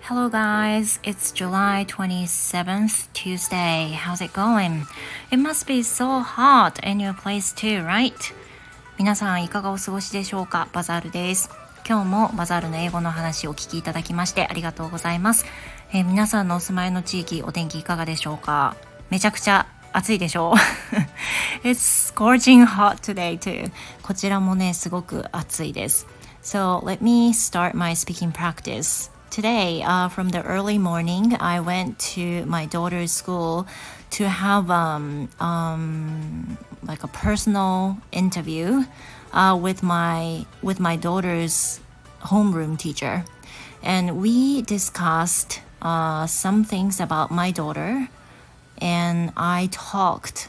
Hello, guys. It's July 27th, Tuesday. How's it going? It must be so hot in your place too, right? 皆さんいかがお過ごしでしょうか？バザールです。今日もバザールの英語の話をお聞きいただきましてありがとうございます。えー、皆さんのお住まいの地域、お天気いかがでしょうか？めちゃくちゃ暑いでしょう It's scorching hot today too. こちらもね、すごく暑いです。So let me start my speaking practice. Today, uh, from the early morning, I went to my daughter's school to have um, um, like a personal interview uh, with my with my daughter's homeroom teacher, and we discussed uh, some things about my daughter, and I talked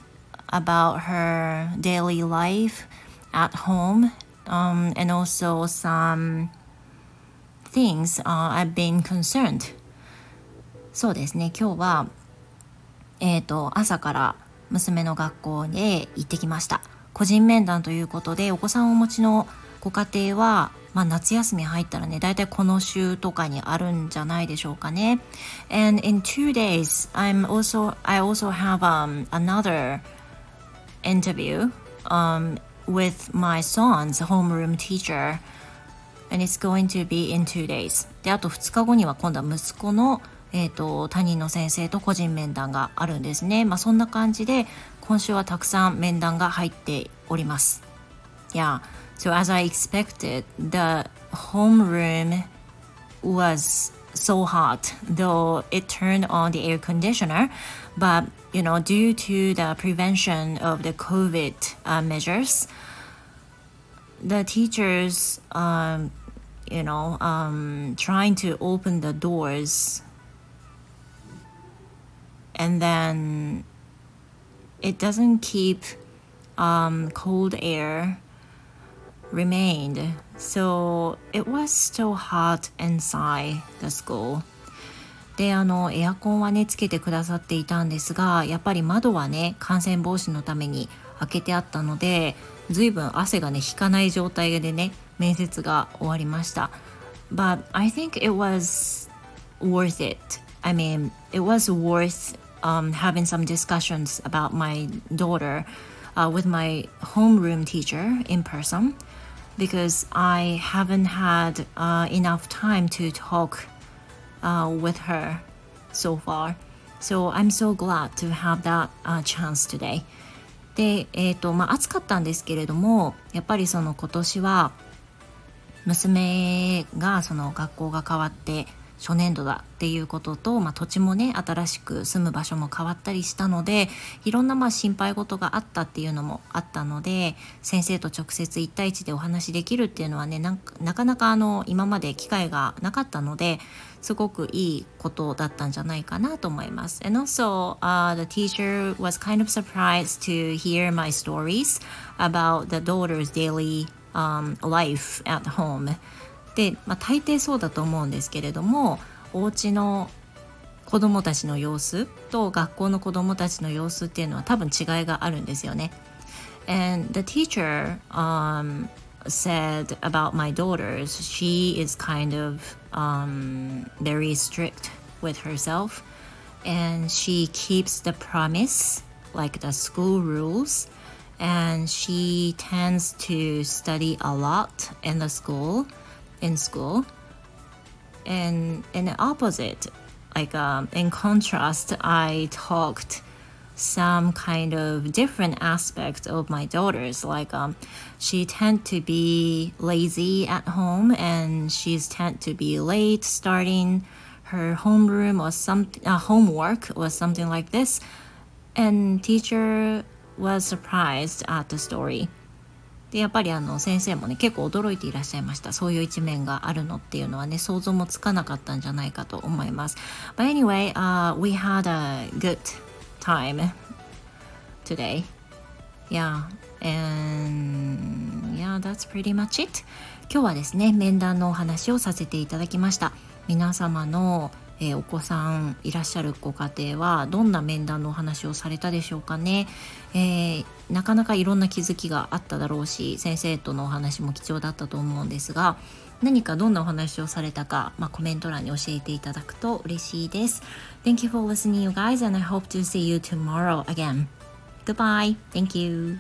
about her daily life at home, um, and also some things、uh, I've been concerned そうですね今日はえっ、ー、と朝から娘の学校へ行ってきました個人面談ということでお子さんをお持ちのご家庭はまあ、夏休み入ったらね、だいたいこの週とかにあるんじゃないでしょうかね。And in two days, I'm also, I also have、um, another interview、um, with my son's homeroom teacher and it's going to be in two days であと2日後には今度は息子のえーと、担任の先生と個人面談があるんですね。まあ、そんな感じで今週はたくさん面談が入っております。Yeah, so as I expected, the homeroom was so hot, though it turned on the air conditioner. But, you know, due to the prevention of the COVID uh, measures, the teachers um, you know um, trying to open the doors and then it doesn't keep um, cold air remained so it was still hot inside the school であのエアコンはねつけてくださっていたんですがやっぱり窓はね感染防止のために開けてあったので随分汗がね引かない状態でね面接が終わりました But I think it was worth it I mean it was worth um, having some discussions about my daughter uh, with my homeroom teacher in person because I haven't had uh, enough time to talk uh, with her so far. So I'm so glad to have that uh, chance today. で、えーとまあ、暑かったんですけれどもやっぱりその今年は娘がその学校が変わって初年度だっていうことと、まあ、土地もね新しく住む場所も変わったりしたのでいろんなまあ心配事があったっていうのもあったので先生と直接1対1でお話しできるっていうのはねなかなかあの今まで機会がなかったのですごくいいことだったんじゃないかなと思います。And also、uh, the teacher was kind of surprised to hear my stories about the daughter's daily、um, life at home. で、まあ、大抵そうだと思うんですけれどもお家の子供たちの様子と学校の子供たちの様子っていうのは多分違いがあるんですよね。And the teacher、um, said about my daughters, she is kind of um, very strict with herself and she keeps the promise, like the school rules, and she tends to study a lot in the school, in school. And in the opposite, like um, in contrast, I talked some kind of different aspects of my daughters like um, she tend to be lazy at home and she's tend to be late starting her homeroom or some uh, homework or something like this and teacher was surprised at the story でやっぱりあの先生もね結構驚いていらっしゃいましたそういう一面があるのっていうのはね想像もつかなかったんじゃないかと思います But anyway、uh, we had a good time today. Yeah, and yeah, that's pretty much it. 今日はですね、面談のお話をさせていただきました。皆様の、えー、お子さんいらっしゃるご家庭はどんな面談のお話をされたでしょうかね、えー、なかなかいろんな気づきがあっただろうし先生とのお話も貴重だったと思うんですが何かどんなお話をされたか、まあ、コメント欄に教えていただくと嬉しいです。Thank you for listening you guys and I hope to see you tomorrow again. Goodbye. Thank you.